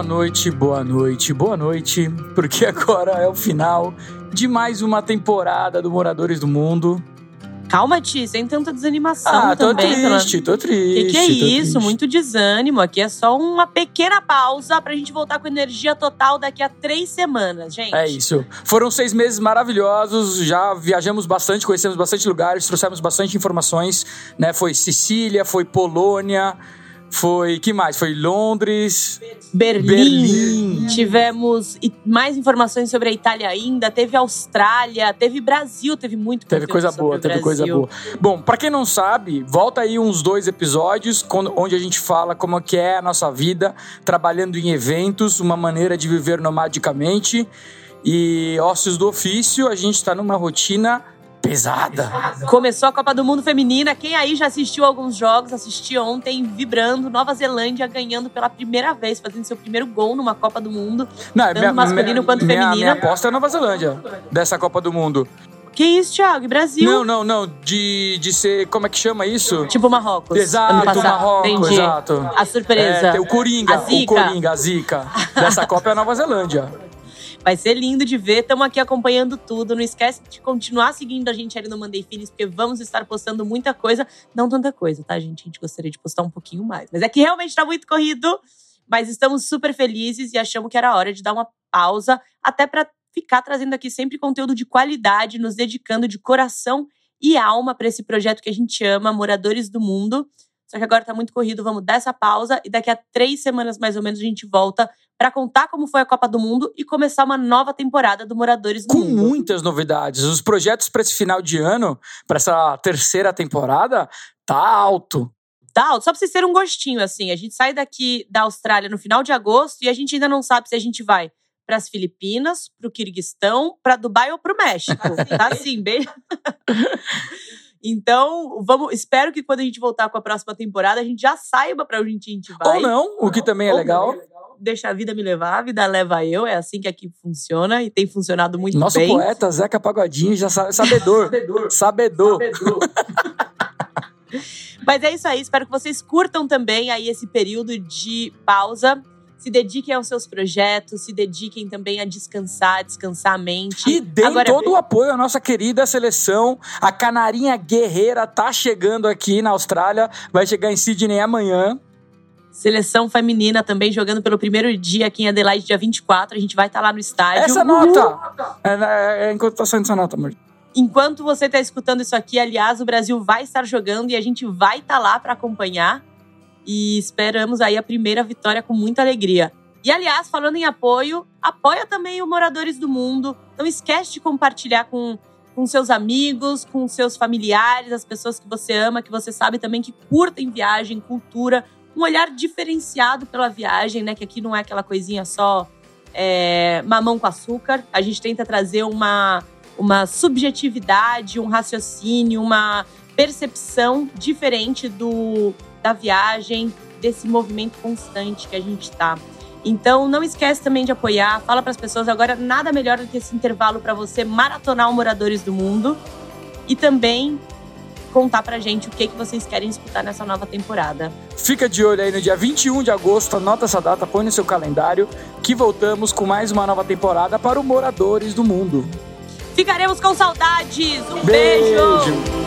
noite, boa noite, boa noite, porque agora é o final de mais uma temporada do Moradores do Mundo. Calma, Ti, sem tanta desanimação Ah, tô também. triste, tô triste. que, que é isso? triste. Muito desânimo. Aqui é só uma pequena pausa pra gente voltar com energia total daqui a três semanas, gente. É isso. Foram seis meses maravilhosos, já viajamos bastante, conhecemos bastante lugares, trouxemos bastante informações, né? Foi Sicília, foi Polônia, foi. que mais? Foi Londres. Berlim. Berlim. Tivemos mais informações sobre a Itália ainda. Teve Austrália, teve Brasil, teve muito Teve coisa boa, teve coisa boa. Bom, pra quem não sabe, volta aí uns dois episódios quando- onde a gente fala como que é a nossa vida trabalhando em eventos, uma maneira de viver nomadicamente e ócios do ofício. A gente tá numa rotina pesada. Começou a Copa do Mundo Feminina. Quem aí já assistiu alguns jogos, assisti ontem, vibrando. Nova Zelândia ganhando pela primeira vez, fazendo seu primeiro gol numa Copa do Mundo. Não, Tanto masculino quanto minha, feminino. Minha aposta é Nova Zelândia, dessa Copa do Mundo. Que isso, Thiago? E Brasil? Não, não, não. De, de ser. Como é que chama isso? Tipo Marrocos. Exato. Marrocos, Entendi. exato. A surpresa. É, tem o Coringa, A o zica. Coringa, a Zica. Dessa Copa é a Nova Zelândia. Vai ser lindo de ver. Estamos aqui acompanhando tudo. Não esquece de continuar seguindo a gente ali no Mandei Feelings, porque vamos estar postando muita coisa. Não tanta coisa, tá, gente? A gente gostaria de postar um pouquinho mais. Mas é que realmente tá muito corrido. Mas estamos super felizes e achamos que era hora de dar uma pausa, até para ficar trazendo aqui sempre conteúdo de qualidade, nos dedicando de coração e alma para esse projeto que a gente ama, Moradores do Mundo. Só que agora tá muito corrido, vamos dar essa pausa e daqui a três semanas mais ou menos a gente volta para contar como foi a Copa do Mundo e começar uma nova temporada do Moradores do Com Mundo. muitas novidades. Os projetos para esse final de ano, para essa terceira temporada, tá alto. Tá, só pra vocês terem um gostinho, assim. A gente sai daqui da Austrália no final de agosto e a gente ainda não sabe se a gente vai para as Filipinas, pro Quirguistão, para Dubai ou pro México. tá assim, bem. Então, vamos, espero que quando a gente voltar com a próxima temporada, a gente já saiba para onde a gente vai. Ou não, o que também é Ou legal. Deixa a vida me levar, a vida leva eu. É assim que aqui funciona e tem funcionado muito Nosso bem. poeta Zeca Pagodinho já sabe, sabedor. sabedor. Mas é isso aí, espero que vocês curtam também aí esse período de pausa. Se dediquem aos seus projetos, se dediquem também a descansar, a descansar a mente. E deem Agora, todo o apoio à nossa querida seleção. A Canarinha Guerreira tá chegando aqui na Austrália. Vai chegar em Sydney amanhã. Seleção feminina também jogando pelo primeiro dia aqui em Adelaide, dia 24. A gente vai estar lá no estádio. Essa nota! É, é, é enquanto tá saindo essa nota, amor. Enquanto você está escutando isso aqui, aliás, o Brasil vai estar jogando e a gente vai estar lá para acompanhar. E esperamos aí a primeira vitória com muita alegria. E aliás, falando em apoio, apoia também o Moradores do Mundo. Não esquece de compartilhar com, com seus amigos, com seus familiares, as pessoas que você ama, que você sabe também que curtem viagem, cultura, um olhar diferenciado pela viagem, né? Que aqui não é aquela coisinha só é, mamão com açúcar. A gente tenta trazer uma uma subjetividade, um raciocínio, uma percepção diferente do da viagem, desse movimento constante que a gente tá. Então, não esquece também de apoiar. Fala para as pessoas agora nada melhor do que esse intervalo para você maratonar o Moradores do Mundo e também contar pra gente o que que vocês querem escutar nessa nova temporada. Fica de olho aí no dia 21 de agosto, anota essa data, põe no seu calendário, que voltamos com mais uma nova temporada para o Moradores do Mundo. Ficaremos com saudades. Um Beijo. beijo.